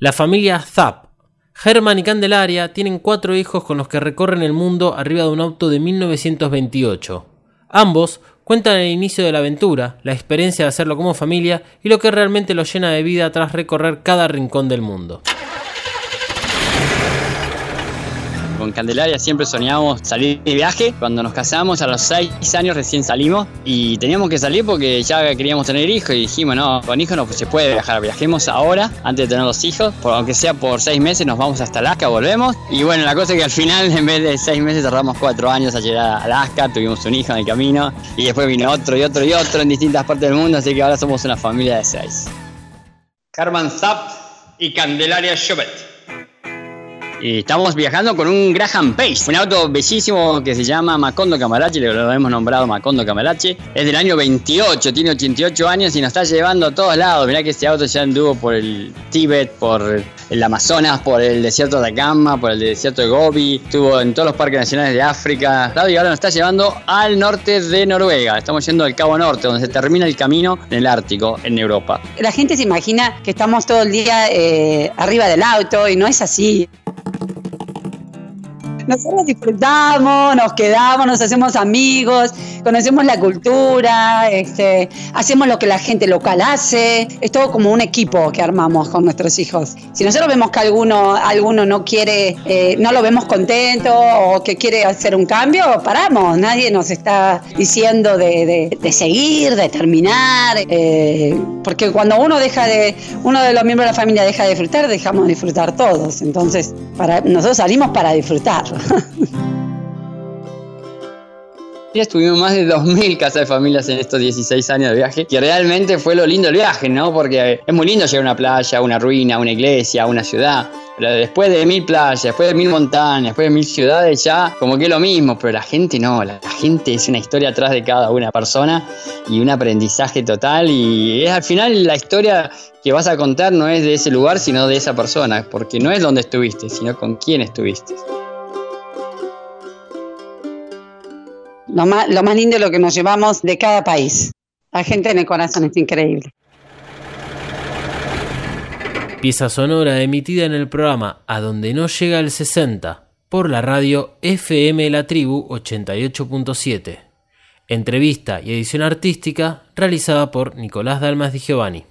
La familia Zapp. Herman y Candelaria tienen cuatro hijos con los que recorren el mundo arriba de un auto de 1928. Ambos cuentan el inicio de la aventura, la experiencia de hacerlo como familia y lo que realmente los llena de vida tras recorrer cada rincón del mundo. Con Candelaria siempre soñábamos salir de viaje. Cuando nos casamos a los seis años recién salimos y teníamos que salir porque ya queríamos tener hijos y dijimos, no, con hijos no se puede viajar, viajemos ahora antes de tener los hijos, aunque sea por seis meses nos vamos hasta Alaska, volvemos. Y bueno, la cosa es que al final en vez de seis meses tardamos cuatro años a llegar a Alaska, tuvimos un hijo en el camino y después vino otro y otro y otro en distintas partes del mundo, así que ahora somos una familia de seis. Carmen Zapp y Candelaria Schubert. Estamos viajando con un Graham Pace, un auto bellísimo que se llama Macondo Camarache, lo hemos nombrado Macondo Camarache. Es del año 28, tiene 88 años y nos está llevando a todos lados. Mirá que este auto ya anduvo por el Tíbet, por el Amazonas, por el desierto de Atacama, por el desierto de Gobi, estuvo en todos los parques nacionales de África. Y ahora nos está llevando al norte de Noruega. Estamos yendo al Cabo Norte, donde se termina el camino en el Ártico, en Europa. La gente se imagina que estamos todo el día eh, arriba del auto y no es así. Nosotros disfrutamos, nos quedamos, nos hacemos amigos, conocemos la cultura, este, hacemos lo que la gente local hace. Es todo como un equipo que armamos con nuestros hijos. Si nosotros vemos que alguno, alguno no quiere, eh, no lo vemos contento o que quiere hacer un cambio, paramos. Nadie nos está diciendo de, seguir, de terminar. Eh, porque cuando uno deja de, uno de los miembros de la familia deja de disfrutar, dejamos de disfrutar todos. Entonces, para, nosotros salimos para disfrutar. Estuvimos más de 2.000 casas de familias en estos 16 años de viaje, que realmente fue lo lindo del viaje, ¿no? Porque es muy lindo llegar a una playa, a una ruina, a una iglesia, a una ciudad. Pero después de mil playas, después de mil montañas, después de mil ciudades, ya como que es lo mismo, pero la gente no, la, gente es una historia atrás de cada una persona y un aprendizaje total y es al final la historia que vas a contar no es de ese lugar, sino de esa persona, porque no es donde estuviste, sino con quién estuviste. Lo más, lo más lindo es lo que nos llevamos de cada país. La gente en el corazón es increíble. Pieza sonora emitida en el programa A donde no llega el 60 por la radio FM La Tribu 88.7. Entrevista y edición artística realizada por Nicolás Dalmas Di Giovanni.